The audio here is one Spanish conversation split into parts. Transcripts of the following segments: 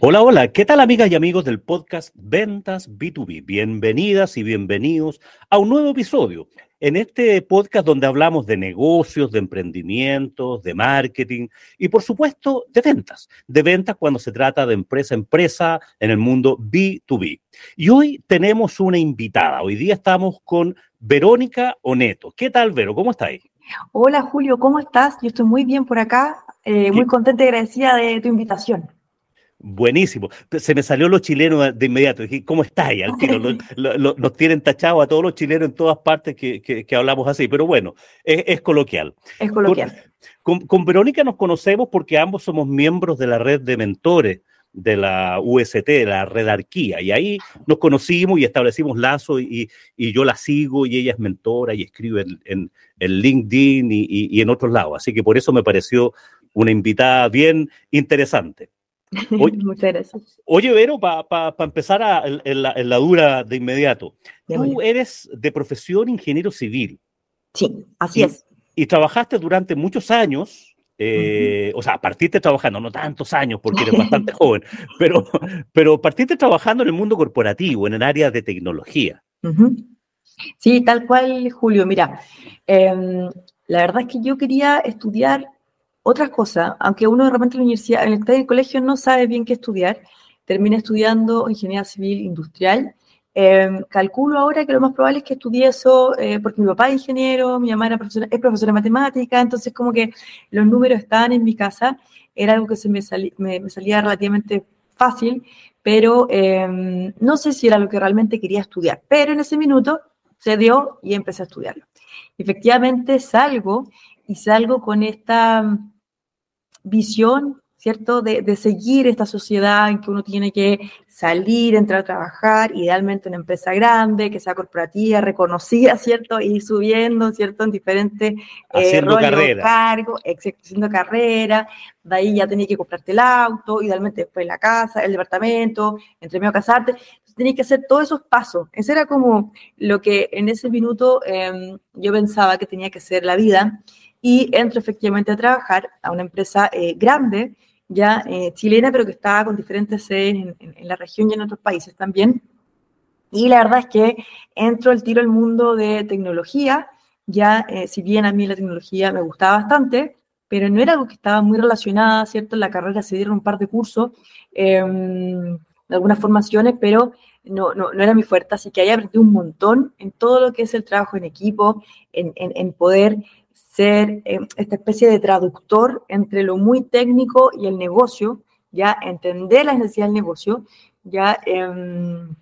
Hola, hola, ¿qué tal amigas y amigos del podcast Ventas B2B? Bienvenidas y bienvenidos a un nuevo episodio. En este podcast donde hablamos de negocios, de emprendimientos, de marketing y por supuesto de ventas. De ventas cuando se trata de empresa a empresa en el mundo B2B. Y hoy tenemos una invitada. Hoy día estamos con Verónica Oneto. ¿Qué tal, Vero? ¿Cómo estáis? Hola Julio, ¿cómo estás? Yo estoy muy bien por acá, eh, muy contenta y agradecida de tu invitación. Buenísimo. Se me salió los chilenos de inmediato. Dije, ¿cómo estáis? Al tiro. Lo- lo- lo- nos tienen tachados a todos los chilenos en todas partes que, que- que hablamos así. Pero bueno, es, es coloquial. Es coloquial. Con, con Verónica nos conocemos porque ambos somos miembros de la red de mentores de la UST, de la redarquía. Y ahí nos conocimos y establecimos lazo y, y yo la sigo y ella es mentora y escribe en, en- en LinkedIn y, y- y en otros lados. Así que por eso me pareció una invitada bien interesante. Oye- Muchas gracias. Oye, Vero, para empezar a- en, la, en la dura de inmediato, tú eres de profesión ingeniero civil Sí, así y- es. y trabajaste durante muchos años, eh, o sea, partiste trabajando, no tantos años porque eres bastante joven, pero, pero partiste trabajando en el mundo corporativo, en el área de tecnología. Sí, tal cual, Julio. Mira, em, la verdad es que yo quería estudiar otras cosas, aunque uno de repente en la universidad, en el, en el colegio no sabe bien qué estudiar, terminé estudiando ingeniería civil industrial. Em, calculo ahora que lo más probable es que estudie eso eh, porque mi papá es ingeniero, mi mamá era profesora, es profesora de matemática, entonces como que los números estaban en mi casa, era algo que se me, salía relativamente fácil, pero em, no sé si era lo que realmente quería estudiar. Pero en ese minuto se dio y empecé a estudiarlo. Efectivamente salgo y salgo con esta visión, ¿cierto? De, de seguir esta sociedad en que uno tiene que salir, entrar a trabajar, idealmente en una empresa grande, que sea corporativa, reconocida, ¿cierto? Y ir subiendo, ¿cierto? En diferentes eh, roles cargos, haciendo carrera. De ahí ya tenías que comprarte el auto, idealmente después la casa, el departamento, entre medio casarte. Tenías que hacer todos esos pasos. Ese era como lo que en ese minuto eh, yo pensaba que tenía que ser la vida y entro efectivamente a trabajar a una empresa eh, grande, ya eh, chilena, pero que estaba con diferentes sedes en, en- en la región y en otros países también. Y la verdad es que entro al tiro al mundo de tecnología, ya eh, si bien a mí la tecnología me gustaba bastante, pero no era algo que estaba muy relacionada, ¿cierto? En la carrera se dieron un par de cursos, eh, algunas formaciones, pero no, no, no era mi fuerte, así que ahí aprendí un montón en todo lo que es el trabajo en equipo, en, en, en poder ser eh, esta especie de traductor entre lo muy técnico y el negocio, ya entender las necesidades del negocio, ya em,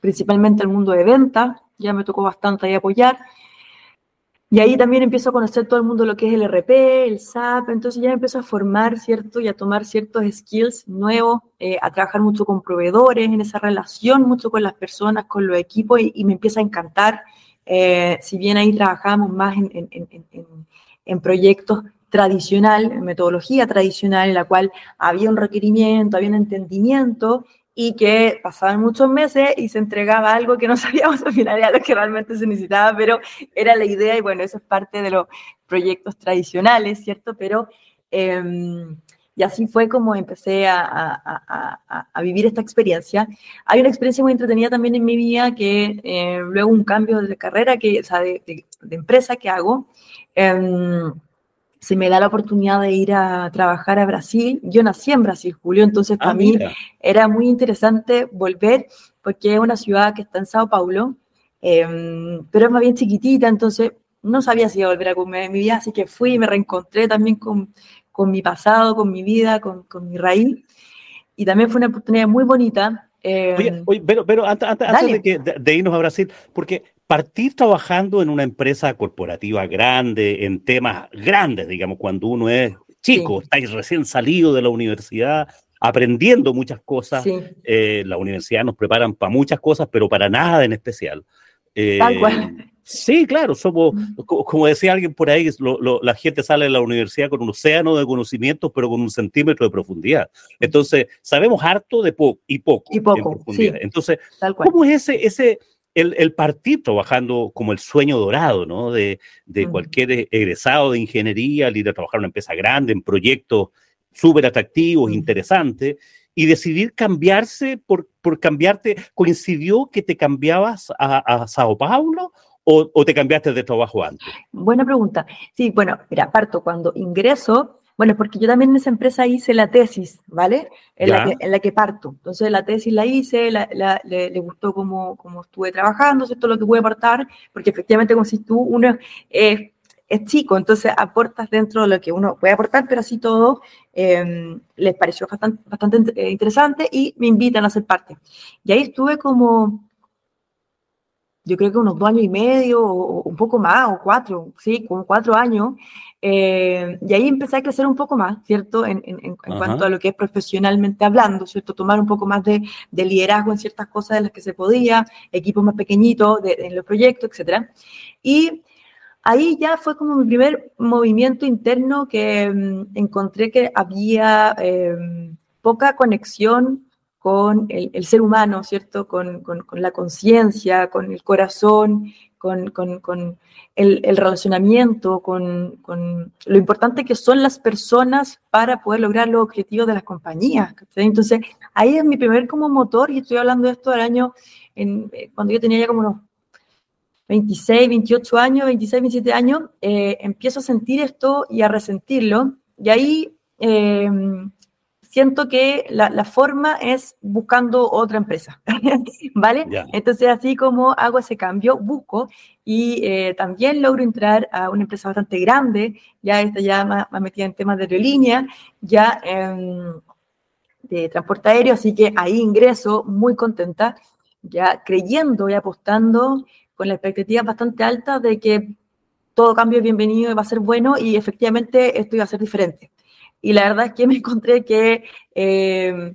principalmente el mundo de venta, ya me tocó bastante ahí apoyar. Y ahí también empiezo a conocer todo el mundo lo que es el RP, el SAP, entonces ya empiezo a formar, ¿cierto? Y a tomar ciertos skills nuevos, eh, a trabajar mucho con proveedores, en esa relación mucho con las personas, con los equipos, y me empieza a encantar. Eh, si bien ahí trabajamos más en, en- en- en- proyectos tradicional, en metodología tradicional, en la cual había un requerimiento, había un entendimiento, y que pasaban muchos meses y se entregaba algo que no sabíamos al final era lo que realmente se necesitaba, pero era la idea y bueno, eso es parte de los proyectos tradicionales, ¿cierto? Pero em, y así fue como empecé a, a- a- a- vivir esta experiencia. Hay una experiencia muy entretenida también en mi vida que eh, luego un cambio de carrera, que, o sea, de, de- de empresa que hago, em, se me da la oportunidad de ir a trabajar a Brasil. Yo nací en Brasil, Julio, entonces para Ah, mí mira. era muy interesante volver porque es una ciudad que está en Sao Paulo, em, pero es más bien chiquitita, entonces no sabía si iba a volver a comer en mi vida, así que fui y me reencontré también con, con mi pasado, con mi vida, con, con mi raíz. Y también fue una oportunidad muy bonita. em, Oye, oye, pero, pero antes, antes- de, que- de- de irnos a Brasil, porque partir trabajando en una empresa corporativa grande, en temas grandes, digamos, cuando uno es chico, Sí. estáis recién salido de la universidad, aprendiendo muchas cosas, sí, eh, la universidad nos preparan para muchas cosas, pero para nada en especial. Eh, Tal cual. Sí, claro, somos, como decía alguien por ahí, la gente sale de la universidad con un océano de conocimientos, pero con un centímetro de profundidad. Entonces, sabemos harto de poco y poco. Y poco, sí, Entonces, ¿cómo es ese, ese el, el, partir trabajando como el sueño dorado, ¿no? De, de cualquier egresado de ingeniería, ir a trabajar en una empresa grande, en proyectos súper atractivos, interesantes, y decidir cambiarse por, por cambiarte, ¿coincidió que te cambiabas a, a Sao Paulo o, o, te cambiaste de trabajo antes? Buena pregunta. Sí, bueno, mira, parto cuando ingreso, bueno, porque yo también en esa empresa hice la tesis, ¿vale? En, la que, en la que, parto. Entonces la tesis la hice, la, la, le, le, gustó cómo, cómo estuve trabajando, ¿cierto? Lo que pude aportar, porque efectivamente, como si tú, uno eh, es chico, entonces aportas dentro de lo que uno puede aportar, pero así todo eh, les pareció bastante, bastante eh, interesante y me invitan a ser parte. Y ahí estuve como yo creo que unos dos años y medio, o un poco más, o cuatro, sí, como cuatro años. Eh, y ahí empecé a crecer un poco más, ¿cierto? En, en, en cuanto a lo que es profesionalmente hablando, ¿cierto? Tomar un poco más de, de, liderazgo en ciertas cosas de las que se podía, equipos más pequeñitos de, en los proyectos, etc. Y ahí ya fue como mi primer movimiento interno que um, encontré que había eh, poca conexión con el, ser humano, ¿cierto? Con, la conciencia, con el corazón, con, el, el, relacionamiento, con, lo importante que son las personas para poder lograr los objetivos de las compañías. Entonces, ahí es mi primer como motor, y estoy hablando de esto del año, en, eh, cuando yo tenía ya como unos 26, 28 años, 26, 27 años, eh, empiezo a sentir esto y a resentirlo, y ahí... Eh, siento que la, la, forma es buscando otra empresa, ¿vale? Yeah. Entonces, así como hago ese cambio, busco y eh, también logro entrar a una empresa bastante grande, ya esta ya más, más metida en temas de aerolínea, ya eh, de transporte aéreo, así que ahí ingreso muy contenta, ya creyendo y apostando con la expectativa bastante alta de que todo cambio es bienvenido y va a ser bueno y efectivamente esto iba a ser diferente y la verdad es que me encontré que eh,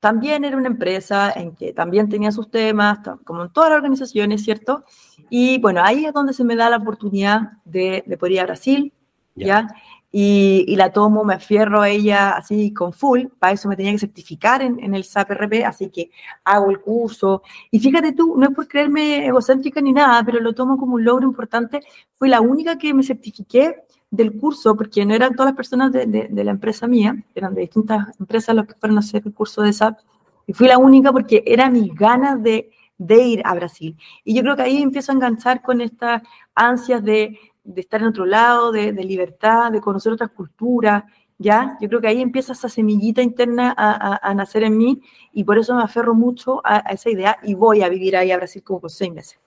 también era una empresa en que también tenía sus temas, como en todas las organizaciones, ¿cierto? Y bueno, ahí es donde se me da la oportunidad de, de poder ir a Brasil, ¿ya? Y, y, la tomo, me afierro a ella así con full, para eso me tenía que certificar en, en el SAP RP, así que hago el curso. Y fíjate tú, no es por creerme egocéntrica ni nada, pero lo tomo como un logro importante. Fui la única que me certifiqué del curso, porque no eran todas las personas de, la empresa mía, eran de distintas empresas los que fueron a hacer el curso de SAP, y fui la única porque era mis ganas de, ir a Brasil. Y yo creo que ahí empiezo a enganchar con estas ansias de, estar en otro lado, de, libertad, de conocer otras culturas, ¿ya? Yo creo que ahí empieza esa semillita interna a, nacer en mí y por eso me aferro mucho a, a, esa idea y voy a vivir ahí a Brasil como por seis meses.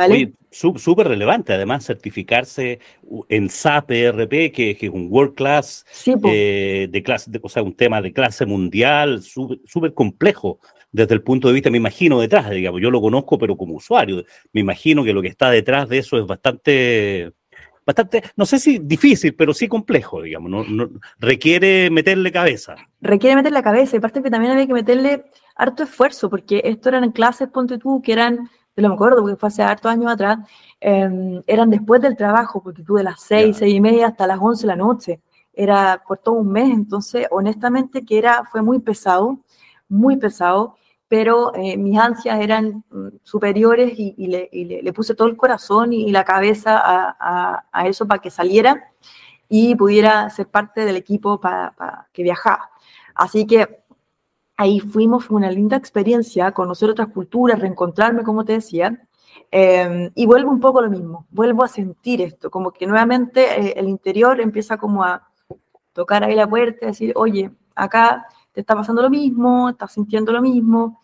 ¿Vale? Súper relevante, además, certificarse en SAP ERP, que, que, es un world class, sí, eh, de clase, de, o sea, un tema de clase mundial, súper complejo desde el punto de vista, me imagino, detrás, digamos, yo lo conozco, pero como usuario, me imagino que lo que está detrás de eso es bastante, bastante, no sé si difícil, pero sí complejo, digamos, no, no requiere meterle cabeza. Requiere meterle cabeza, y aparte que también había que meterle harto esfuerzo, porque esto eran clases, ponte tú, que eran yo me acuerdo porque fue hace hartos años atrás, eh, eran después del trabajo, porque tuve las seis, seis y media hasta las once de la noche, era por todo un mes, entonces honestamente que era, fue muy pesado, muy pesado, pero eh, mis ansias eran mm, superiores y, y, le, y le, le, puse todo el corazón y, la cabeza a, a, a eso para que saliera y pudiera ser parte del equipo para, para que viajaba. Así que ahí fuimos, fue una linda experiencia, conocer otras culturas, reencontrarme, como te decía, eh, y vuelvo un poco lo mismo, vuelvo a sentir esto, como que nuevamente eh, el interior empieza como a tocar ahí la puerta decir, oye, acá te está pasando lo mismo, estás sintiendo lo mismo.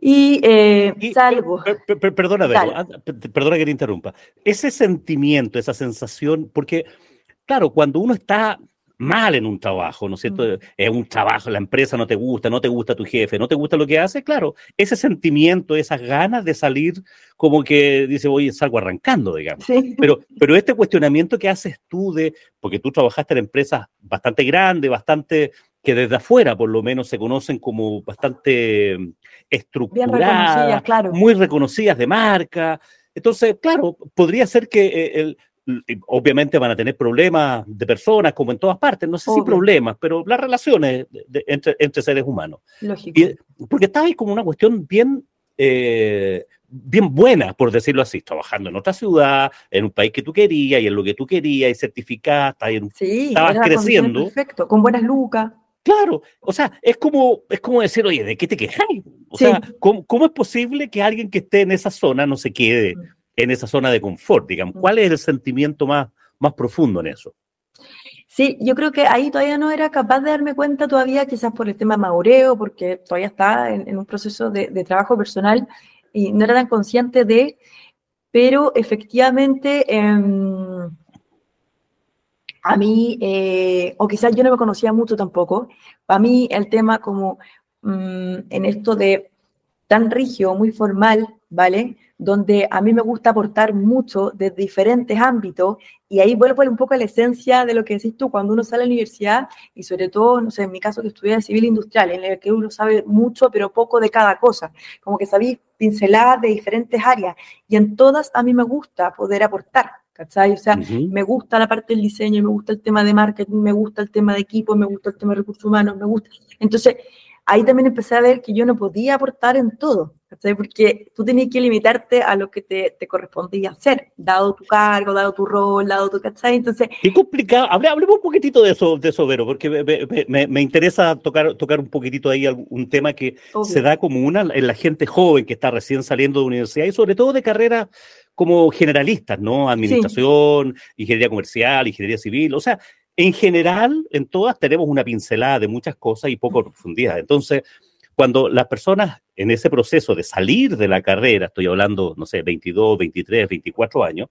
Y, eh, y salgo. Per, per, per, perdona, ah, perdona que te interrumpa. Ese sentimiento, esa sensación, porque, claro, cuando uno está mal en un trabajo, ¿no es cierto? Mm. Es un trabajo, la empresa no te gusta, no te gusta tu jefe, no te gusta lo que hace, claro, ese sentimiento, esas ganas de salir como que dice, oye, salgo arrancando, digamos. Sí. Pero, pero este cuestionamiento que haces tú de, porque tú trabajaste en empresas bastante grandes, bastante que desde afuera por lo menos se conocen como bastante estructuradas, reconocidas, claro. muy reconocidas de marca, Entonces, claro, podría ser que eh, el, obviamente van a tener problemas de personas, como en todas partes, no sé si problemas, pero las relaciones entre, entre, seres humanos. Lógico. porque estaba ahí como una cuestión bien, eh, bien buena, por decirlo así, trabajando en otra ciudad, en un país que tú querías y en lo que tú querías, y certificada, en, sí, estabas creciendo. Perfecto, con buenas lucas. Claro, o sea, es como, es como decir, oye, ¿de qué te quejas? O sea, ¿cómo, ¿cómo, es posible que alguien que esté en esa zona no se quede? En esa zona de confort, digamos. Mm. ¿Cuál es el sentimiento más, más profundo en eso? Sí, yo creo que ahí todavía no era capaz de darme cuenta todavía, quizás por el tema maureo, porque todavía está en, un proceso de, trabajo personal y no era tan consciente de, pero efectivamente em, a mí, eh, o quizás yo no me conocía mucho tampoco, a mí el tema como mm, en esto de tan rígido, muy formal, ¿vale? Donde a mí me gusta aportar mucho de diferentes ámbitos y ahí vuelvo un poco a la esencia de lo que decís tú, cuando uno sale a la universidad y sobre todo, no sé, en mi caso que estudié civil industrial, en el que uno sabe mucho pero poco de cada cosa, como que sabéis pinceladas de diferentes áreas y en todas a mí me gusta poder aportar. ¿Cachai? O sea, me gusta la parte del diseño, me gusta el tema de marketing, me gusta el tema de equipo, me gusta el tema de recursos humanos, me gusta. Entonces, ahí también empecé a ver que yo no podía aportar en todo, porque tú tenías que limitarte a lo que te, te, correspondía hacer, dado tu cargo, dado tu rol, dado tu, ¿cachai? Entonces... Qué complicado. Hablemos un poquitito de eso, de eso Vero, porque me, me, interesa tocar, tocar un poquitito ahí un tema que se da como una en la gente joven que está recién saliendo de universidad y sobre todo de carreras como generalistas, ¿no? Administración, ingeniería comercial, ingeniería civil, o sea, en general, en todas tenemos una pincelada de muchas cosas y poco profundidad. Entonces, cuando las personas en ese proceso de salir de la carrera, estoy hablando, no sé, 22, 23, 24 años,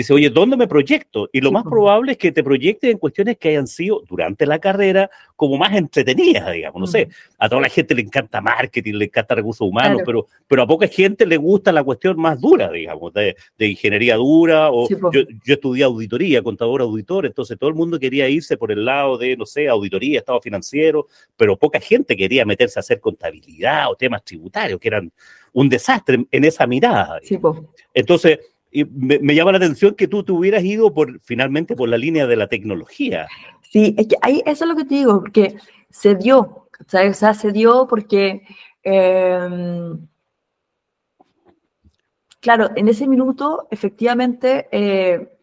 Dice, oye, ¿dónde me proyecto? Y lo más probable es que te proyectes en cuestiones que hayan sido durante la carrera como más entretenidas, digamos. No sé, a toda la gente le encanta marketing, le encanta recursos humanos, pero, pero a poca gente le gusta la cuestión más dura, digamos, de, ingeniería dura. O yo, yo, estudié auditoría, contador auditor, entonces todo el mundo quería irse por el lado de, no sé, auditoría, estado financiero, pero poca gente quería meterse a hacer contabilidad o temas tributarios, que eran un desastre en esa mirada. Entonces, y me, llama la atención que tú te hubieras ido por, finalmente por la línea de la tecnología. Sí, es que ahí, eso es lo que te digo, porque se dio, o sea, se dio porque, em, claro, en ese minuto, efectivamente, eh,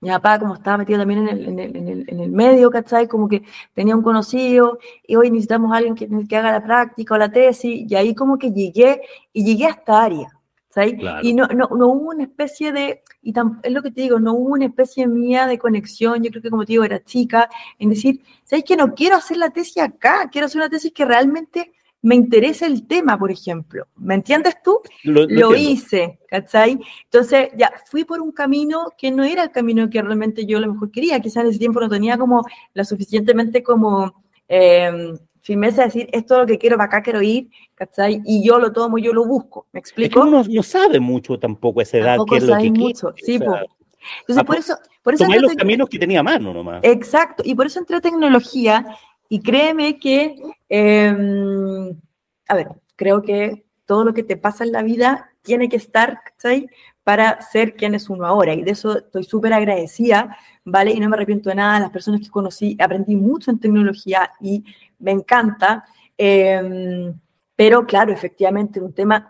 mi papá, como estaba metido también en el, en el, en el, en el medio, ¿cachai? Como que tenía un conocido y hoy necesitamos a alguien que, que haga la práctica o la tesis, y ahí como que llegué, y llegué a esta área. Y no, no, no, hubo una especie de, y es lo que te digo, no hubo una especie mía de conexión, yo creo que como te digo, era chica, en decir, ¿sabes que no quiero hacer la tesis acá? Quiero hacer una tesis que realmente me interese el tema, por ejemplo. ¿Me entiendes tú? Lo, hice, ¿cachai? Entonces, ya fui por un camino que no era el camino que realmente yo a lo mejor quería. Quizás en ese tiempo no tenía como la suficientemente como eh, firmeza de decir, esto es lo que quiero, para acá quiero ir, ¿cachai? Y yo lo tomo, yo lo busco, ¿me explico? Es que uno no sabe mucho tampoco a esa edad qué es lo que mucho. Sí, Entonces, por eso... Por eso los caminos que tenía a mano nomás. Exacto, y por eso entré a tecnología, y créeme que, em, a ver, creo que todo lo que te pasa en la vida tiene que estar, ¿cachai? Para ser quien es uno ahora, y de eso estoy súper agradecida, ¿vale? Y no me arrepiento de nada, las personas que conocí, aprendí mucho en tecnología y me encanta, em, pero claro, efectivamente, un tema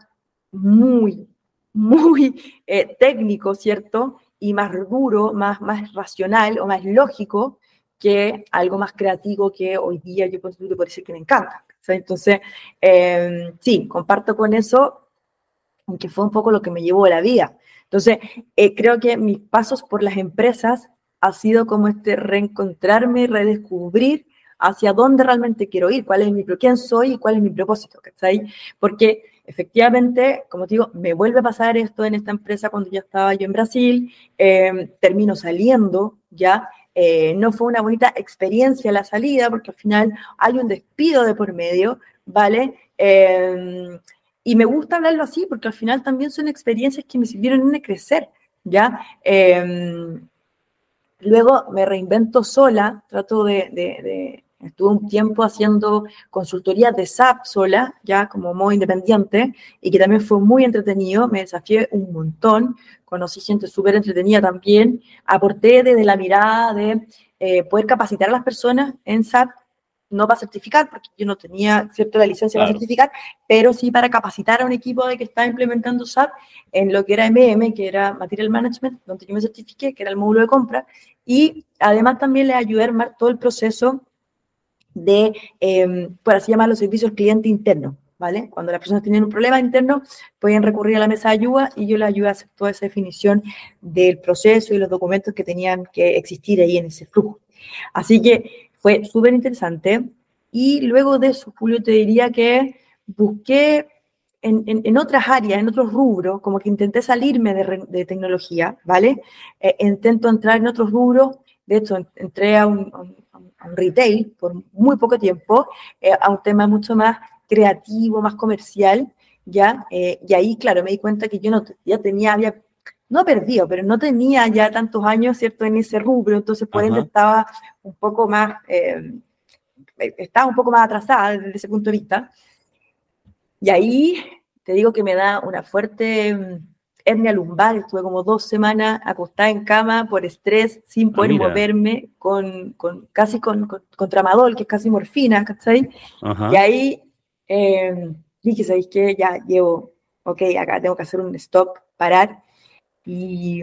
muy, muy eh, técnico, ¿cierto? Y más duro, más, más racional o más lógico que algo más creativo que hoy día yo considero por decir que me encanta. Entonces, em, sí, comparto con eso, aunque fue un poco lo que me llevó a la vida. Entonces, eh, creo que mis pasos por las empresas ha sido como este reencontrarme, redescubrir hacia dónde realmente quiero ir, cuál es mi, quién soy y cuál es mi propósito, ¿cachai? Porque efectivamente, como te digo, me vuelve a pasar esto en esta empresa cuando ya estaba yo en Brasil, em, termino saliendo ya, eh, no fue una bonita experiencia la salida, porque al final hay un despido de por medio, ¿vale? Em, y me gusta hablarlo así, porque al final también son experiencias que me sirvieron en crecer, ¿ya? Em, luego me reinvento sola, trato de Estuve un tiempo haciendo consultoría de SAP sola, ya como modo independiente, y que también fue muy entretenido, me desafié un montón, conocí gente súper entretenida también, aporté desde la mirada de eh, poder capacitar a las personas en SAP, no para certificar, porque yo no tenía cierta la licencia para certificar, pero sí para capacitar a un equipo de que está implementando SAP en lo que era MM, que era Material Management, donde yo me certifiqué, que era el módulo de compra, y además también le ayudé a armar todo el proceso de, eh, por así llamarlo, servicios cliente interno, ¿vale? Cuando las personas tienen un problema interno, pueden recurrir a la mesa de ayuda y yo les ayudo a hacer toda esa definición del proceso y los documentos que tenían que existir ahí en ese flujo. Así que fue súper interesante. Y luego de eso, Julio, te diría que busqué en, en, otras áreas, en otros rubros, como que intenté salirme de, de tecnología, ¿vale? Eh, intento entrar en otros rubros. De hecho, entré a un, retail por muy poco tiempo, eh, a un tema mucho más creativo, más comercial, ¿ya? Eh, y ahí, claro, me di cuenta que yo no, ya tenía, había, no perdido, pero no tenía ya tantos años, ¿cierto?, en ese rubro, entonces por ende estaba un poco más, eh, estaba un poco más atrasada desde ese punto de vista. Y ahí te digo que me da una fuerte hernia lumbar, estuve como dos semanas acostada en cama por estrés, sin ah, poder moverme, con, con, casi con, con, tramadol, que es casi morfina, ¿cachai? Y ahí eh, dije, ¿sabéis qué? Ya llevo, ok, acá tengo que hacer un stop, parar. Y,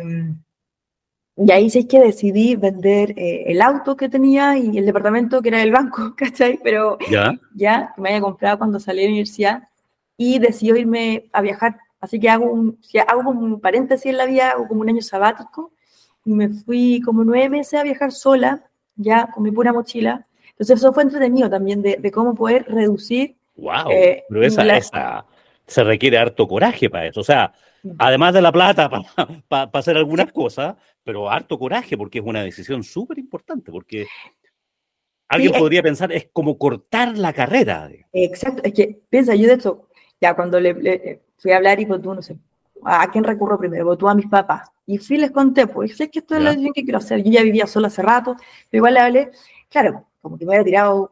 y ahí sí que decidí vender eh, el auto que tenía y el departamento que era del banco, ¿cachai? Pero ya, ya me había comprado cuando salí de la universidad y decidí irme a viajar Así que hago un, hago como un paréntesis en la vida, hago como un año sabático y me fui como nueve meses a viajar sola, ya con mi pura mochila. Entonces eso fue entretenido también de, cómo poder reducir. ¡Wow! Eh, pero esa, se requiere harto coraje para eso. O sea, además de la plata para hacer algunas cosas, pero harto coraje porque es una decisión súper importante, porque alguien podría pensar, es como cortar la carrera. Exacto, es que piensa, yo de hecho, ya cuando le fui a hablar y pues tú, no sé, ¿a quién recurro primero? Pues tú a mis papás. Y fui les conté, pues sé que esto es decisión que quiero hacer. Yo ya vivía sola hace rato, pero igual le hablé, claro, como que me había tirado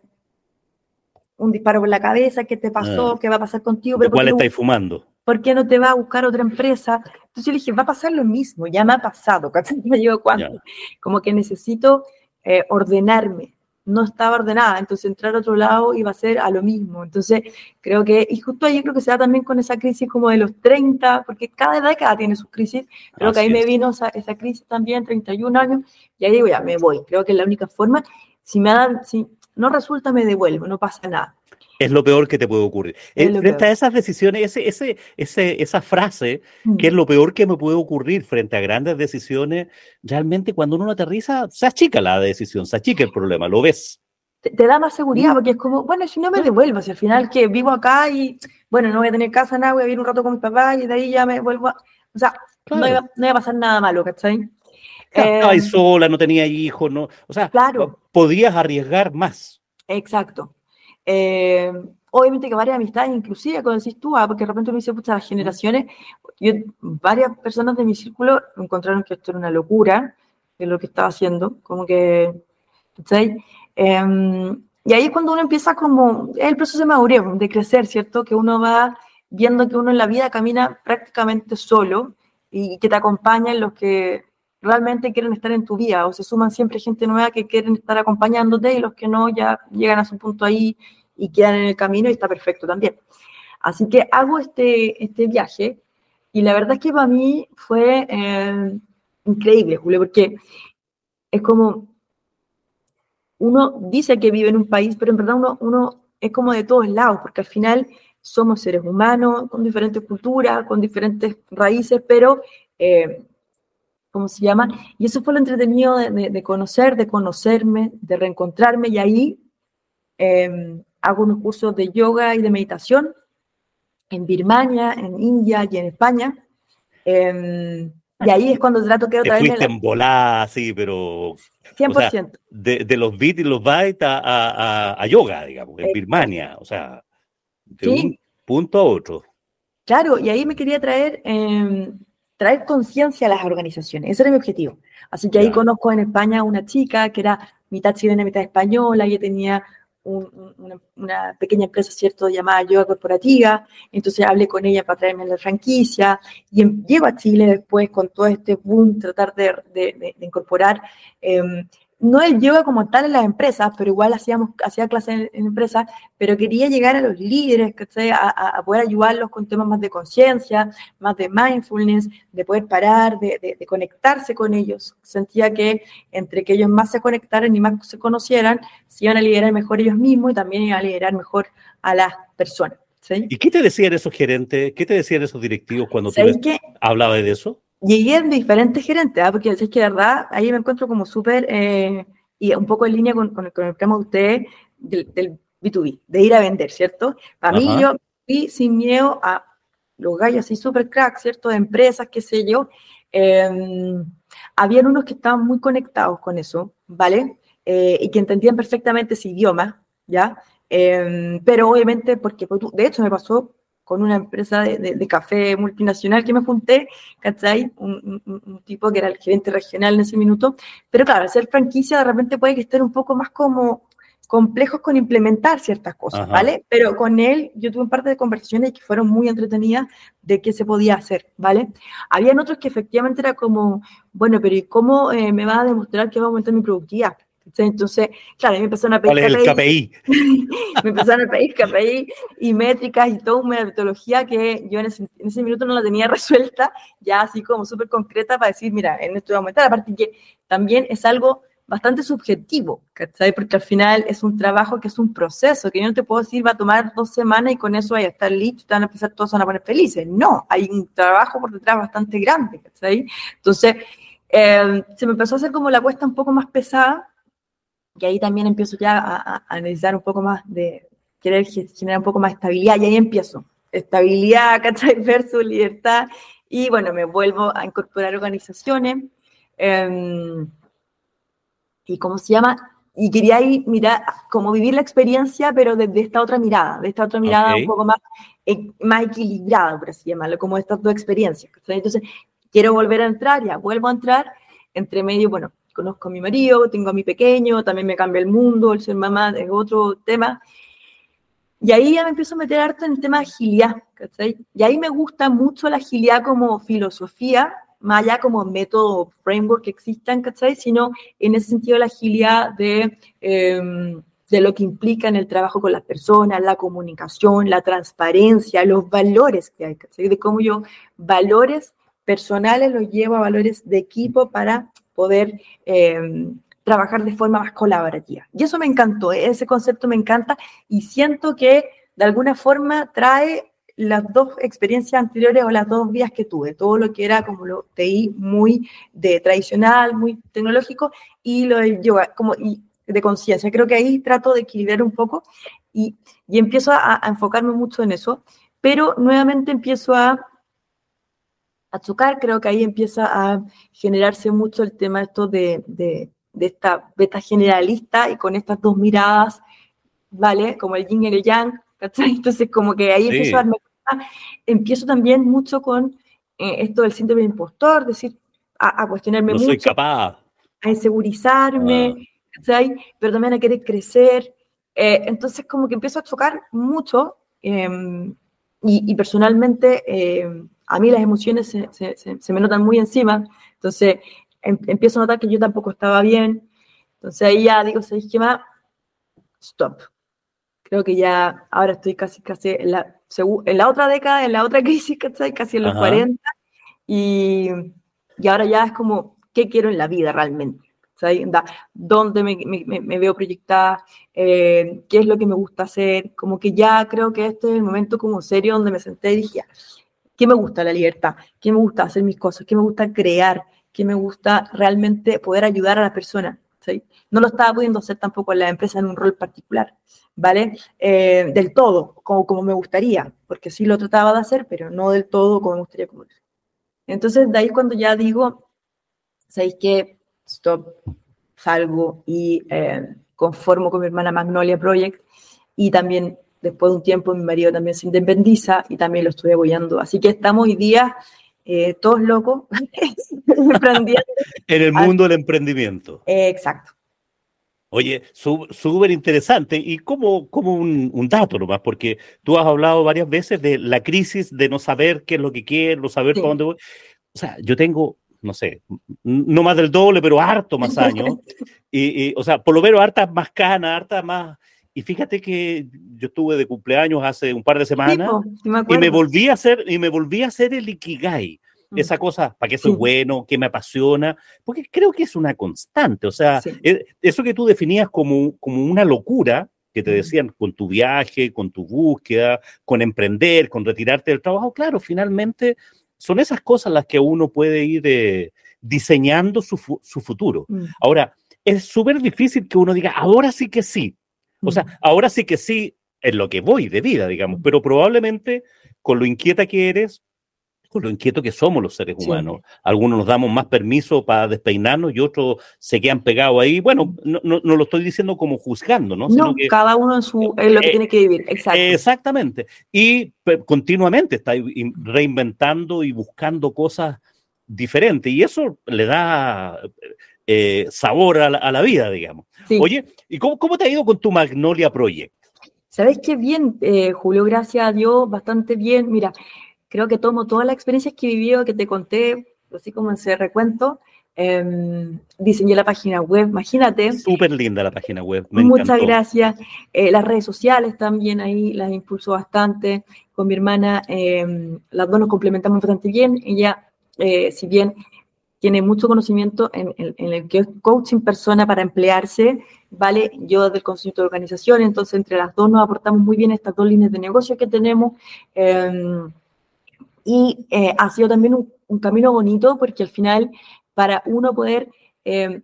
un disparo por la cabeza, ¿qué te pasó? Ah. ¿Qué va a pasar contigo? Pero ¿Cuál estáis fumando? ¿Por qué no te va a buscar otra empresa? Entonces yo le dije, va a pasar lo mismo, ya me ha pasado, ¿cachai? Me llevo cuánto. Como que necesito eh, ordenarme, no estaba ordenada, entonces entrar a otro lado iba a ser a lo mismo. Entonces, creo que, y justo ahí creo que se da también con esa crisis como de los 30, porque cada década tiene sus crisis, creo que ahí me vino esa, crisis también, 31 años, y ahí digo, ya, me voy, creo que es la única forma, si me dan, si no resulta, me devuelvo, no pasa nada. Es lo peor que te puede ocurrir. Eh, frente a esas decisiones, ese, ese, ese, esa frase, que es lo peor que me puede ocurrir frente a grandes decisiones, realmente cuando uno aterriza, se achica la decisión, se achica el problema, lo ves. Te, da más seguridad, porque es como, bueno, si no me devuelvo, si al final que vivo acá y, bueno, no voy a tener casa, nada, voy a vivir un rato con mi papá y de ahí ya me vuelvo a... O sea, no, iba, no, a pasar nada malo, ¿cachai? Estaba eh, sola, no tenía hijos, no, o sea, claro. podías arriesgar más. Exacto. Eh, obviamente que varias amistades, inclusive cuando decís tú, ah, porque de repente me dice, pucha, las generaciones, yo, varias personas de mi círculo encontraron que esto era una locura, de lo que estaba haciendo, como que, em, y ahí es cuando uno empieza como, es el proceso de madurez, de crecer, ¿cierto? Que uno va viendo que uno en la vida camina prácticamente solo y que te acompañan los que realmente quieren estar en tu vida, o se suman siempre gente nueva que quieren estar acompañándote y los que no ya llegan a su punto ahí y quedan en el camino y está perfecto también. Así que hago este, este viaje y la verdad es que para mí fue eh, increíble, Julio, porque es como uno dice que vive en un país, pero en verdad uno, uno es como de todos lados, porque al final somos seres humanos con diferentes culturas, con diferentes raíces, pero eh, ¿cómo se llama? Y eso fue lo entretenido de, conocer, de conocerme, de reencontrarme y ahí em, hago unos cursos de yoga y de meditación en Birmania, en India y en España. Em, y ahí es cuando trato que otra vez... Fuiste en volada, sí, pero... 100%. de, los beats y los bytes a, yoga, digamos, en Birmania, o sea, de un punto a otro. Claro, y ahí me quería traer em, traer conciencia a las organizaciones. Ese era mi objetivo. Así que ahí conozco en España una chica que era mitad chilena, mitad española, y tenía una, pequeña empresa, ¿cierto?, llamada Yoga Corporativa, entonces hablé con ella para traerme la franquicia y em, llego a Chile después con todo este boom, tratar de, de, de incorporar em, no el yoga como tal en las empresas, pero igual hacíamos, hacía clases en, empresas, pero quería llegar a los líderes, A, a, poder ayudarlos con temas más de conciencia, más de mindfulness, de poder parar, de, conectarse con ellos. Sentía que entre que ellos más se conectaran y más se conocieran, se iban a liderar mejor ellos mismos y también iban a liderar mejor a las personas. ¿Y qué te decían esos gerentes? ¿Qué te decían esos directivos cuando tú hablabas de eso? Llegué en diferentes gerentes, ¿ah? porque es que de verdad ahí me encuentro como súper eh, y un poco en línea con, con, el, con el tema de ustedes del, B2B, de ir a vender, ¿cierto? Para mí yo fui sin miedo a los gallos así súper crack, ¿cierto? De empresas, qué sé yo. Eh, habían unos que estaban muy conectados con eso, ¿vale? Eh, y que entendían perfectamente ese idioma, ¿ya? Em, pero obviamente, porque pues, de hecho me pasó con una empresa de, café multinacional que me junté, ¿cachai? Un, un, tipo que era el gerente regional en ese minuto. Pero claro, al ser franquicia de repente puede que estén un poco más como complejos con implementar ciertas cosas, ¿vale? Pero con él yo tuve un par de conversaciones que fueron muy entretenidas de qué se podía hacer, ¿vale? Habían otros que efectivamente era como, bueno, pero ¿y cómo eh, me va a demostrar que va a aumentar mi productividad? Entonces, claro, me empezaron a pedir ¿Cuál es KPI. me empezaron a pedir KPI y métricas y toda una metodología que yo en ese, en ese minuto no la tenía resuelta, ya así como súper concreta para decir, mira, en esto voy a aumentar. Aparte que también es algo bastante subjetivo, ¿cachai? Porque al final es un trabajo que es un proceso, que yo no te puedo decir va a tomar dos semanas y con eso vaya a estar listo, te van a empezar todos a poner felices. No, hay un trabajo por detrás bastante grande, ¿cachai? Entonces, eh, se me empezó a hacer como la cuesta un poco más pesada y ahí también empiezo ya a, a, necesitar un poco más de, querer generar un poco más de estabilidad, y ahí empiezo. Estabilidad, ¿cachai? Versus libertad. Y bueno, me vuelvo a incorporar organizaciones. Em, ¿Y cómo se llama? Y quería ir, mirar, como vivir la experiencia, pero desde esta otra mirada, de esta otra mirada un poco más, más equilibrada, por así llamarlo, como estas dos experiencias. Entonces, quiero volver a entrar, ya vuelvo a entrar, entre medio, bueno, conozco a mi marido, tengo a mi pequeño, también me cambia el mundo, el ser mamá es otro tema. Y ahí ya me empiezo a meter harto en el tema de agilidad, ¿cachai? Y ahí me gusta mucho la agilidad como filosofía, más allá como método, framework que existan, ¿cachai? Sino en ese sentido la agilidad de, em, de lo que implica en el trabajo con las personas, la comunicación, la transparencia, los valores que hay, ¿cachai? De cómo yo valores personales los llevo a valores de equipo para poder eh, trabajar de forma más colaborativa. Y eso me encantó, ese concepto me encanta y siento que de alguna forma trae las dos experiencias anteriores o las dos vías que tuve, todo lo que era como lo TI muy de tradicional, muy tecnológico y lo de yoga como y de conciencia. Creo que ahí trato de equilibrar un poco y, y empiezo a, a, enfocarme mucho en eso, pero nuevamente empiezo a a chocar, creo que ahí empieza a generarse mucho el tema esto de, de, esta beta generalista y con estas dos miradas, ¿vale? Como el yin y el yang, ¿cachai? Entonces como que ahí empiezo a darme cuenta, empiezo también mucho con eh, esto del síndrome de impostor, decir, a, cuestionarme no mucho. Soy capaz. A insegurizarme, ah. ¿cachai? Pero también a querer crecer. Eh, entonces como que empiezo a chocar mucho em, y, y, personalmente em, a mí las emociones se, se, se me notan muy encima, entonces em, empiezo a notar que yo tampoco estaba bien, entonces ahí ya digo, ¿sabes qué más? Stop. Creo que ya ahora estoy casi, casi en la, en la otra década, en la otra crisis, ¿cachai? Casi en los 40, y, y ahora ya es como, ¿qué quiero en la vida realmente? ¿Dónde me, me, me, veo proyectada? Eh, ¿Qué es lo que me gusta hacer? Como que ya creo que este es el momento como serio donde me senté y dije, ¿Qué me gusta la libertad? ¿Qué me gusta hacer mis cosas? ¿Qué me gusta crear? ¿Qué me gusta realmente poder ayudar a la persona? ¿sí? No lo estaba pudiendo hacer tampoco en la empresa en un rol particular, ¿vale? Eh, del todo, como, como me gustaría, porque sí lo trataba de hacer, pero no del todo como me gustaría. Entonces, de ahí cuando ya digo, ¿sabéis qué? Stop, salgo y eh, conformo con mi hermana Magnolia Project y también Después de un tiempo mi marido también se independiza y también lo estoy apoyando. Así que estamos hoy día eh, todos locos en el mundo del emprendimiento. exacto. Oye, súper interesante y como, como un, un, dato nomás, porque tú has hablado varias veces de la crisis de no saber qué es lo que quiero, no saber para dónde voy. O sea, yo tengo, no sé, no más del doble, pero harto más años. y, o sea, por lo menos harta más cana, harta más... Y fíjate que yo estuve de cumpleaños hace un par de semanas y me volví a hacer y me volví a hacer el ikigai. Mm. esa cosa, para qué soy bueno, qué me apasiona, porque creo que es una constante, o sea, e, eso que tú definías como, como una locura, que te decían con tu viaje, con tu búsqueda, con emprender, con retirarte del trabajo, claro, finalmente son esas cosas las que uno puede ir eh, diseñando su, su futuro. Mm. Ahora, es súper difícil que uno diga, ahora sí que sí. O sea, ahora sí que sí es lo que voy de vida, digamos, pero probablemente con lo inquieta que eres, con lo inquieto que somos los seres humanos. Algunos nos damos más permiso para despeinarnos y otros se quedan pegados ahí. Bueno, no, no, lo estoy diciendo como juzgando, ¿no? No, cada uno en, su, en lo que eh, tiene que vivir, exacto. Exactamente. Y continuamente está reinventando y buscando cosas diferentes y eso le da eh, sabor a la, vida, digamos. Oye, ¿y cómo, cómo te ha ido con tu Magnolia Project? ¿Sabes qué bien, eh, Julio? Gracias a Dios, bastante bien. Mira, creo que tomo todas las experiencias que he vivido, que te conté, así como en ese recuento, em, diseñé la página web, imagínate. Súper linda la página web. Muchas gracias. Eh, las redes sociales también ahí las impulso bastante. Con mi hermana, em, las dos nos complementamos bastante bien. Ella, si bien tiene mucho conocimiento en, el que es coaching persona para emplearse, ¿vale? Yo desde el conocimiento de organización, entonces entre las dos nos aportamos muy bien estas dos líneas de negocio que tenemos. Em, y eh, ha sido también un, camino bonito porque al final, para uno poder eh,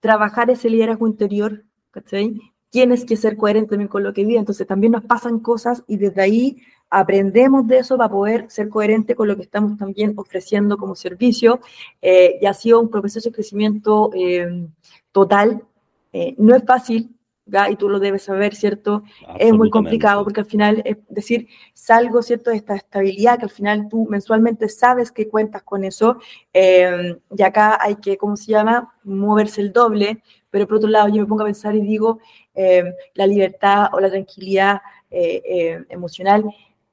trabajar ese liderazgo interior, ¿cachai? Tienes que ser coherente también con lo que vive. Entonces también nos pasan cosas y desde ahí aprendemos de eso para poder ser coherente con lo que estamos también ofreciendo como servicio. Eh, y ha sido un proceso de crecimiento total. no es fácil, y tú lo debes saber, ¿cierto? Es muy complicado porque al final es decir, salgo, ¿cierto?, de esta estabilidad que al final tú mensualmente sabes que cuentas con eso em, y acá hay que, ¿cómo se llama?, moverse el doble, pero por otro lado yo me pongo a pensar y digo, em, la libertad o la tranquilidad eh, eh, emocional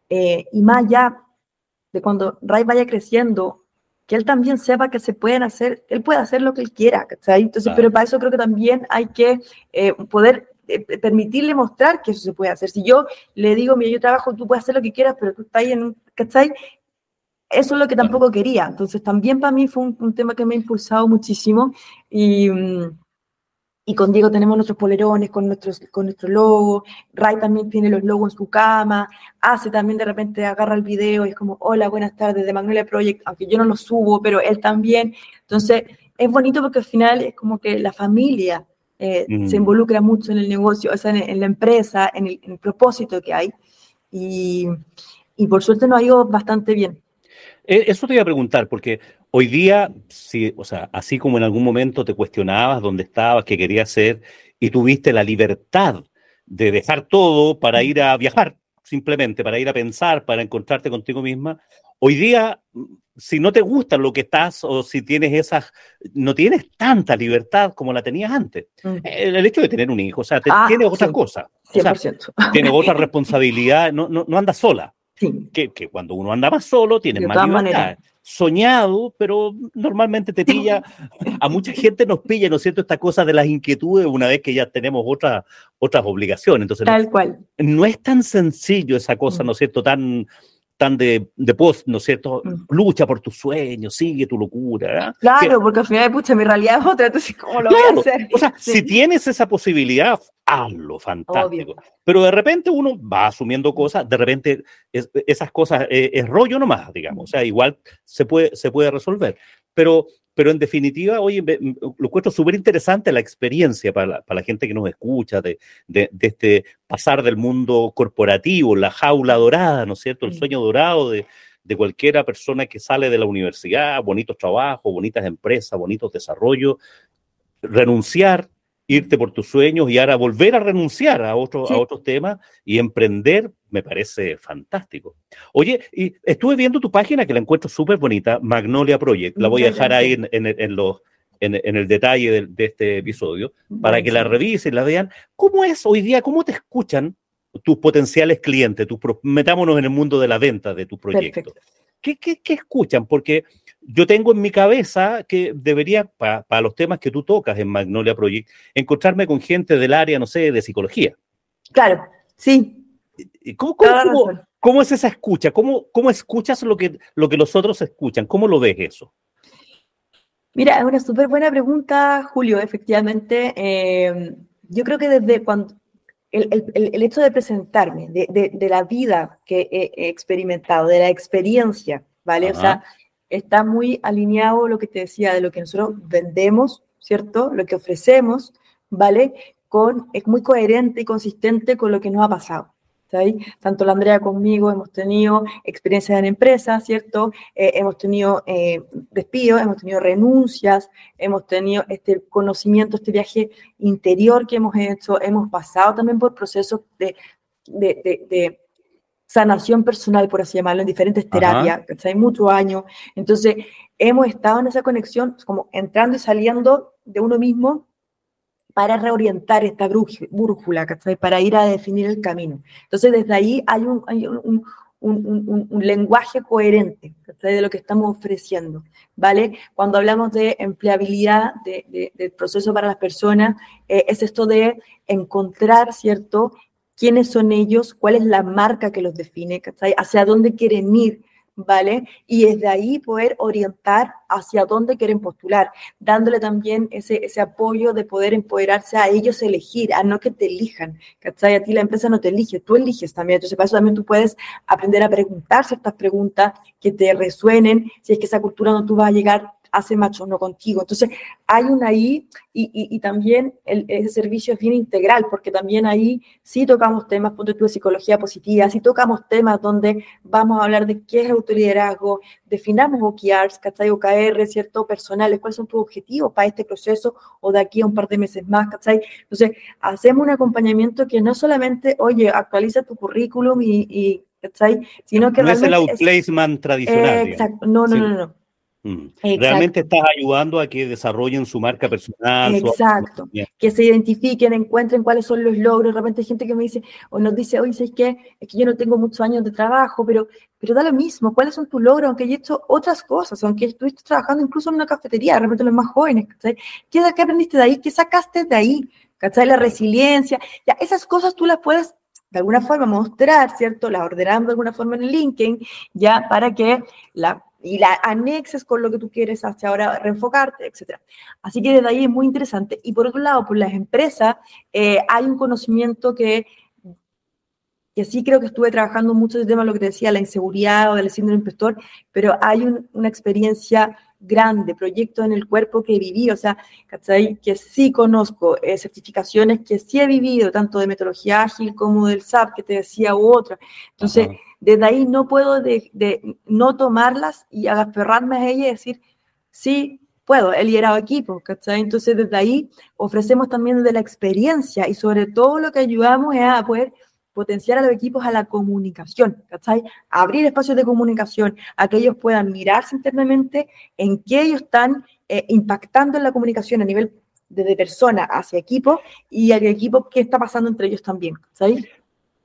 eh, y más allá de cuando Ray vaya creciendo, que él también sepa que se pueden hacer, él puede hacer lo que él quiera, ¿cachai? Entonces, pero para eso creo que también hay que eh, poder eh, permitirle mostrar que eso se puede hacer. Si yo le digo, mira, yo trabajo, tú puedes hacer lo que quieras, pero tú estás ahí en, ¿cachai? Eso es lo que tampoco quería. Entonces, también para mí fue un, tema que me ha impulsado muchísimo y... Y con Diego tenemos nuestros polerones con, nuestros, con nuestro logo. Ray también tiene los logos en su cama. Hace también de repente agarra el video y es como, hola, buenas tardes, de Magnolia Project, aunque yo no lo subo, pero él también. Entonces, es bonito porque al final es como que la familia eh, se involucra mucho en el negocio, o sea, en, la empresa, en el, propósito que hay. Y, y por suerte nos ha ido bastante bien. Eh, eso te iba a preguntar, porque Hoy día, sí, o sea, así como en algún momento te cuestionabas dónde estabas, qué querías hacer, y tuviste la libertad de dejar todo para ir a viajar, simplemente, para ir a pensar, para encontrarte contigo misma, hoy día, si no te gusta lo que estás o si tienes esas, no tienes tanta libertad como la tenías antes. El, hecho de tener un hijo, o sea, te, ah, tienes otra cosa. tienes otra responsabilidad, no, no, no andas sola. Que, que, cuando uno anda más solo, tienes más libertad soñado, pero normalmente te pilla, a mucha gente nos pilla, ¿no es cierto?, esta cosa de las inquietudes una vez que ya tenemos otras otras obligaciones. Entonces, Tal cual. No es tan sencillo esa cosa, ¿no es cierto?, tan, tan de, de post, ¿no es cierto? Mm. Lucha por tus sueños, sigue tu locura. Claro, porque al final, pucha, mi realidad es otra, entonces, ¿cómo lo voy a hacer? O sea, si tienes esa posibilidad, hazlo, fantástico. Pero de repente uno va asumiendo cosas, de repente esas cosas eh, es rollo nomás, digamos. O sea, igual se puede, se puede resolver. Pero pero en definitiva, oye, lo encuentro súper interesante la experiencia para la, gente que nos escucha, de, este pasar del mundo corporativo, la jaula dorada, ¿no es cierto? El sueño dorado de, de cualquiera persona que sale de la universidad, bonitos trabajos, bonitas empresas, bonitos desarrollos, renunciar irte por tus sueños y ahora volver a renunciar a, otro, a otros temas y emprender, me parece fantástico. Oye, y estuve viendo tu página que la encuentro súper bonita, Magnolia Project. La voy a dejar ahí en, en, los, en, el detalle de, este episodio, para que la revisen, la vean. ¿Cómo es hoy día? ¿Cómo te escuchan tus potenciales clientes? Tus, metámonos en el mundo de la venta de tu proyecto. ¿Qué, escuchan? Porque yo tengo en mi cabeza que debería, para los temas que tú tocas en Magnolia Project, encontrarme con gente del área, no sé, de psicología. Claro, sí. ¿Cómo, cómo, cómo, es esa escucha? ¿Cómo, cómo escuchas lo que, lo que los otros escuchan? ¿Cómo lo ves eso? Mira, es una súper buena pregunta, Julio. Efectivamente, eh, yo creo que desde cuando el, hecho de presentarme, de, la vida que he, experimentado, de la experiencia, ¿vale? O sea, está muy alineado lo que te decía de lo que nosotros vendemos, ¿cierto? Lo que ofrecemos, ¿vale? Con, es muy coherente y consistente con lo que nos ha pasado. Tanto la Andrea conmigo hemos tenido experiencias en empresas, ¿cierto? Eh, hemos tenido eh, despidos, hemos tenido renuncias, hemos tenido este conocimiento, este viaje interior que hemos hecho, hemos pasado también por procesos de, de, sanación personal, por así llamarlo, en diferentes terapias, hay Muchos años. Entonces, hemos estado en esa conexión, como entrando y saliendo de uno mismo para reorientar esta brújula, Para ir a definir el camino. Entonces, desde ahí hay un, un, lenguaje coherente de lo que estamos ofreciendo, ¿vale? Cuando hablamos de empleabilidad del proceso para las personas, eh, es esto de encontrar, ¿cierto? Quiénes son ellos, cuál es la marca que los define, hacia dónde quieren ir, ¿vale? Y desde ahí poder orientar hacia dónde quieren postular, dándole también ese, ese apoyo de poder empoderarse a ellos elegir, a no que te elijan, ¿cachai? A ti la empresa no te elige, tú eliges también, entonces para eso también tú puedes aprender a preguntar ciertas preguntas que te resuenen, si es que esa cultura no tú vas a llegar hace macho no contigo. Entonces, hay una ahí y, también ese servicio es bien integral, porque también ahí sí tocamos temas, punto de psicología positiva, sí tocamos temas donde vamos a hablar de qué es autoliderazgo, definamos OKRs, ¿cachai? OKR, ¿cierto? Personales, cuáles son tus objetivos para este proceso o de aquí a un par de meses más, ¿cachai? Entonces, hacemos un acompañamiento que no solamente, oye, actualiza tu currículum y, ¿cachai? Sino que no es el outplacement tradicional. exacto, no, no, no, no. Mm. Realmente estás ayudando a que desarrollen su marca personal. Exacto. que se identifiquen, encuentren cuáles son los logros. De repente hay gente que me dice o nos dice, oye, ¿sabes qué? Es que yo no tengo muchos años de trabajo, pero, pero da lo mismo. ¿Cuáles son tus logros? Aunque he hecho otras cosas, aunque estuviste trabajando incluso en una cafetería, de repente los más jóvenes, ¿Qué, ¿Qué aprendiste de ahí? ¿Qué sacaste de ahí? ¿Cachai? La resiliencia. Ya, esas cosas tú las puedes de alguna forma mostrar, ¿cierto? Las ordenando de alguna forma en el LinkedIn, ya para que la y la anexes con lo que tú quieres hacia ahora reenfocarte, etc. Así que desde ahí es muy interesante. Y por otro lado, por las empresas, eh, hay un conocimiento que, que sí creo que estuve trabajando mucho el tema, lo que te decía, la inseguridad o del síndrome impostor, pero hay una experiencia grande, proyectos en el cuerpo que viví, o sea, que sí conozco, eh, certificaciones que sí he vivido, tanto de metodología ágil como del SAP que te decía u otra. Entonces, desde ahí no puedo de, no tomarlas y aferrarme a ellas y decir, sí, puedo, he liderado ¿cachai? Entonces, desde ahí ofrecemos también de la experiencia y sobre todo lo que ayudamos es a poder potenciar a los equipos a la comunicación, ¿cachai? abrir espacios de comunicación, a que ellos puedan mirarse internamente en qué ellos están eh, impactando en la comunicación a nivel desde persona hacia equipo y al equipo qué está pasando entre ellos también.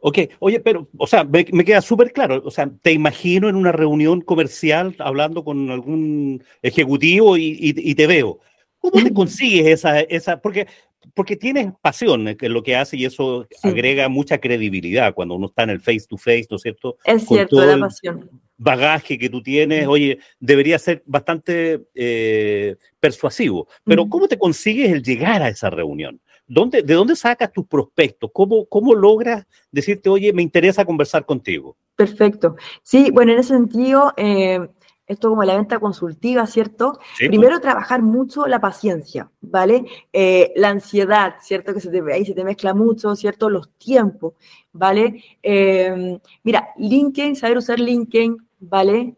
Ok, oye, pero, o sea, me, queda súper claro, o sea, te imagino en una reunión comercial hablando con algún ejecutivo y, te veo. ¿Cómo te consigues esa, esa, porque, porque tienes pasión en lo que hace y eso agrega mucha credibilidad cuando uno está en el face to face, ¿no es cierto? Es cierto, la pasión. Bagaje que tú tienes, oye, debería ser bastante eh, persuasivo, pero ¿cómo te consigues el llegar a esa reunión? ¿Dónde, ¿De dónde sacas tus prospectos? ¿Cómo, ¿Cómo logras decirte, oye, me interesa conversar contigo? Perfecto. Sí, bueno, en ese sentido, eh, esto como la venta consultiva, ¿cierto? Pues. Primero trabajar mucho la paciencia, ¿vale? Eh, la ansiedad, ¿cierto? Que se te, ahí se te mezcla mucho, ¿cierto? Los tiempos, ¿vale? Eh, mira, LinkedIn, saber usar LinkedIn, ¿vale?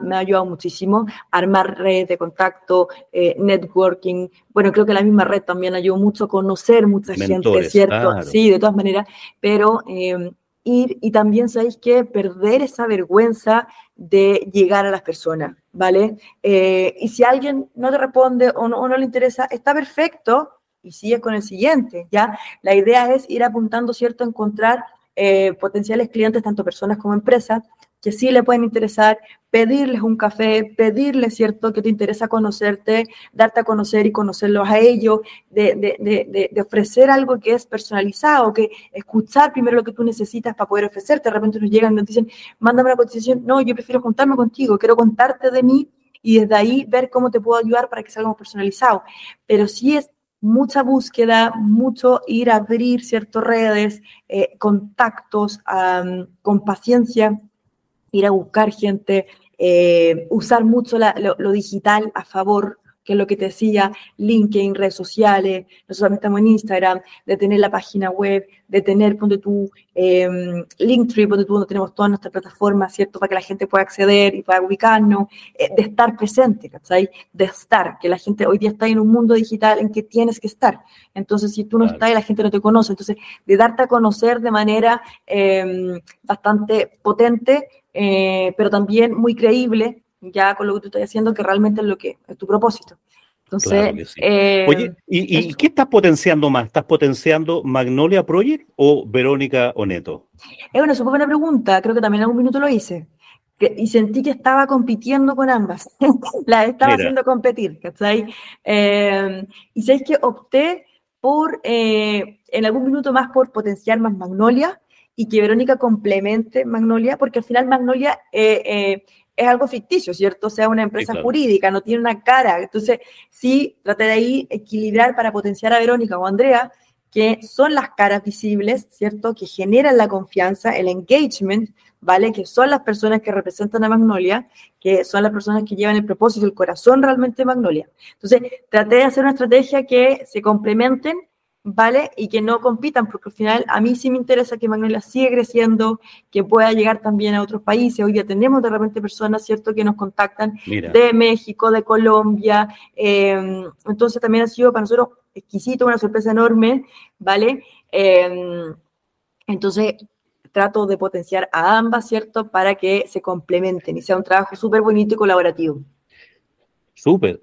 Me ha ayudado muchísimo armar redes de contacto, eh, networking. Bueno, creo que la misma red también ayudó mucho a conocer mucha gente, ¿cierto? Sí, de todas maneras, pero em, ir y también sabéis que perder esa vergüenza de llegar a las personas, ¿vale? Eh, y si alguien no te responde o no, le interesa, está perfecto y sigue con el siguiente, ¿ya? La idea es ir apuntando, ¿cierto?, encontrar eh, potenciales clientes, tanto personas como empresas, que sí le pueden interesar, pedirles un café, pedirles, ¿cierto?, que te interesa conocerte, darte a conocer y conocerlos a ellos, de, de, de, ofrecer algo que es personalizado, que escuchar primero lo que tú necesitas para poder ofrecerte. De repente nos llegan y nos dicen, mándame una cotización. No, yo prefiero juntarme contigo, quiero contarte de mí y desde ahí ver cómo te puedo ayudar para que salgamos personalizados. Pero sí es mucha búsqueda, mucho ir a abrir ciertas redes, eh, contactos, con paciencia ir a buscar gente, eh, usar mucho lo, digital a favor, que es lo que te decía, LinkedIn, redes sociales, nosotros estamos en Instagram, de tener la página web, de tener, ponte tú, eh, Linktree, ponte tú, donde tenemos todas nuestras plataformas, ¿cierto? Para que la gente pueda acceder y pueda ubicarnos, eh, de estar presente, ¿cachai? De estar, que la gente hoy día está en un mundo digital en que tienes que estar. Entonces, si tú no estás la gente no te conoce, entonces, de darte a conocer de manera em, bastante potente, eh, pero también muy creíble, ya con lo que tú estás haciendo, que realmente es lo que es tu propósito. Entonces, eh, Oye, ¿y, qué estás potenciando más? ¿Estás potenciando Magnolia Project o Verónica Oneto? Es una súper buena pregunta, creo que también en algún minuto lo hice. y sentí que estaba compitiendo con ambas, la estaba haciendo competir, ¿cachai? Eh, y sabéis que opté por, en algún minuto más, por potenciar más Magnolia, y que Verónica complemente Magnolia, porque al final Magnolia eh, eh, es algo ficticio, ¿cierto? O sea, una empresa jurídica, no tiene una cara. Entonces, sí, traté de ahí equilibrar para potenciar a Verónica o Andrea, que son las caras visibles, ¿cierto? Que generan la confianza, el engagement, ¿vale? Que son las personas que representan a Magnolia, que son las personas que llevan el propósito, el corazón realmente de Magnolia. Entonces, traté de hacer una estrategia que se complementen ¿vale? Y que no compitan, porque al final a mí sí me interesa que Magnolia siga creciendo, que pueda llegar también a otros países. Hoy día tenemos de repente personas, ¿cierto?, que nos contactan de México, de Colombia. Em, entonces también ha sido para nosotros exquisito, una sorpresa enorme, ¿vale? Em, entonces trato de potenciar a ambas, ¿cierto?, para que se complementen y sea un trabajo súper bonito y colaborativo. Súper.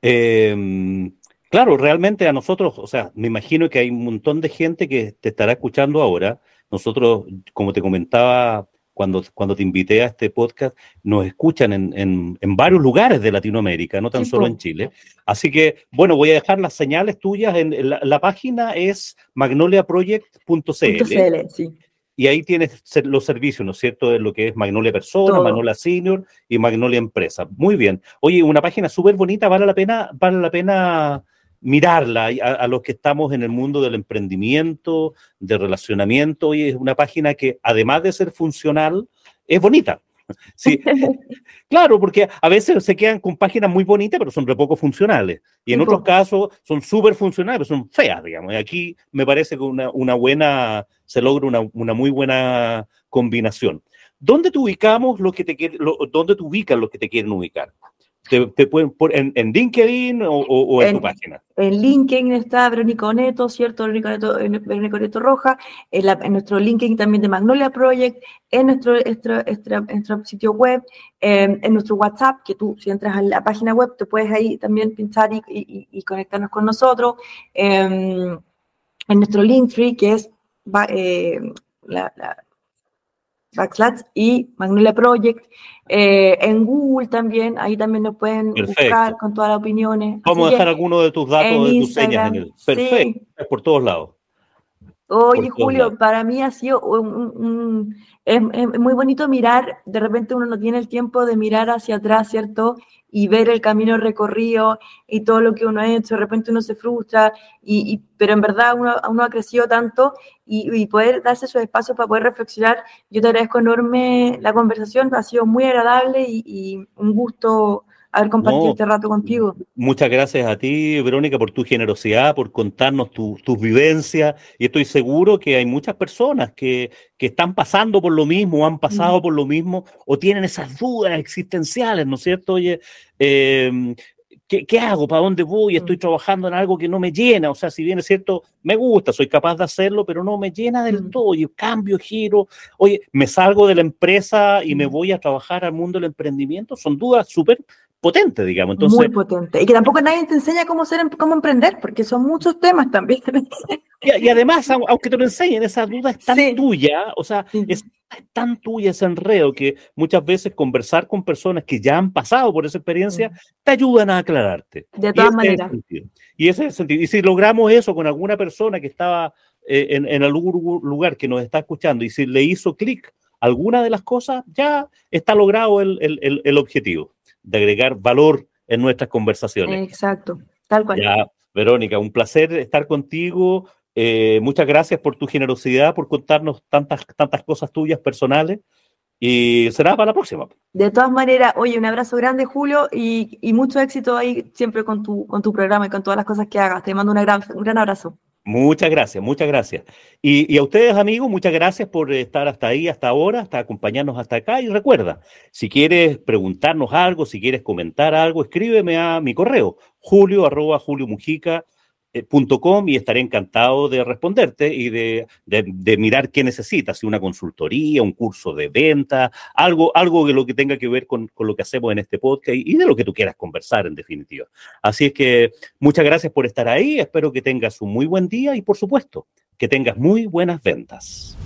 Eh, Claro, realmente a nosotros, o sea, me imagino que hay un montón de gente que te estará escuchando ahora. Nosotros, como te comentaba cuando, cuando te invité a este podcast, nos escuchan en, varios lugares de Latinoamérica, no tan solo en Chile. Así que, bueno, voy a dejar las señales tuyas. En, la, página es magnoliaproject.cl. Sí. Y ahí tienes los servicios, ¿no es cierto?, de lo que es Magnolia Persona, Magnolia Senior y Magnolia Empresa. Muy bien. Oye, una página súper bonita, vale la pena, vale la pena mirarla a, los que estamos en el mundo del emprendimiento, de relacionamiento. Y es una página que, además de ser funcional, es bonita. Sí, claro, porque a veces se quedan con páginas muy bonitas, pero son re poco funcionales. Y en otros casos son súper funcionales, pero son feas, digamos. Y aquí me parece que una, una buena, se logra una, una, muy buena combinación. ¿Dónde te ubicamos lo que te lo, dónde te ubican los que te quieren ubicar? ¿Te, pueden en, en, LinkedIn o, en, tu página? En LinkedIn está Verónica Oneto, ¿cierto? Verónica Oneto, Verónica Oneto Roja, en, nuestro LinkedIn también de Magnolia Project, en nuestro, nuestro, sitio web, en nuestro WhatsApp, que tú si entras a la página web te puedes ahí también pinchar y, conectarnos con nosotros, em, en nuestro Linktree, que es eh, la, Backslash y Magnolia Project. Eh, en Google también, ahí también nos pueden buscar con todas las opiniones. Vamos a dejar algunos de tus datos, de tus señas en el. Perfecto, es por todos lados. Oye, Julio, para mí ha sido un, es, muy bonito mirar, de repente uno no tiene el tiempo de mirar hacia atrás, ¿cierto? Y ver el camino recorrido y todo lo que uno ha hecho, de repente uno se frustra, y, pero en verdad uno, uno ha crecido tanto y, poder darse esos espacios para poder reflexionar. Yo te agradezco enorme la conversación, ha sido muy agradable y un gusto haber compartido este rato contigo. Muchas gracias a ti, Verónica, por tu generosidad, por contarnos tus vivencias. Y estoy seguro que hay muchas personas que, que están pasando por lo mismo, han pasado mm. por lo mismo, o tienen esas dudas existenciales, ¿no es cierto? Oye, em, ¿qué, hago? ¿Para dónde voy? Mm. Estoy trabajando en algo que no me llena. O sea, si bien es cierto, me gusta, soy capaz de hacerlo, pero no me llena del mm. todo. Y cambio, giro. Oye, me salgo de la empresa y me voy a trabajar al mundo del emprendimiento. Son dudas súper potente, digamos. Entonces, Muy potente. Y que tampoco nadie te enseña cómo, ser, cómo emprender, porque son muchos temas también. Y, además, aunque te lo enseñen, esa duda es tan tuya, o sea, es tan tuya ese enredo que muchas veces conversar con personas que ya han pasado por esa experiencia te ayudan a aclararte. De todas maneras. y ese es el sentido. Y si logramos eso con alguna persona que estaba eh, en, algún lugar que nos está escuchando y si le hizo clic alguna de las cosas, ya está logrado el, el, el objetivo de agregar valor en nuestras conversaciones. Exacto, tal cual. Ya, Verónica, un placer estar contigo. Eh, muchas gracias por tu generosidad, por contarnos tantas, tantas cosas tuyas personales. Y será para la próxima. De todas maneras, oye, un abrazo grande, Julio, y, mucho éxito ahí siempre con tu, con tu programa y con todas las cosas que hagas. Te mando una gran, un gran abrazo. Muchas gracias, muchas gracias. Y, a ustedes, amigos, muchas gracias por estar hasta ahí, hasta ahora, hasta acompañarnos hasta acá. Y recuerda, si quieres preguntarnos algo, si quieres comentar algo, escríbeme a mi correo, julio arroba julio mujica .com y estaré encantado de responderte y de, mirar qué necesitas, si una consultoría, un curso de venta, algo, algo de lo que tenga que ver con, lo que hacemos en este podcast y, de lo que tú quieras conversar en definitiva. Así es que muchas gracias por estar ahí, espero que tengas un muy buen día y por supuesto que tengas muy buenas ventas.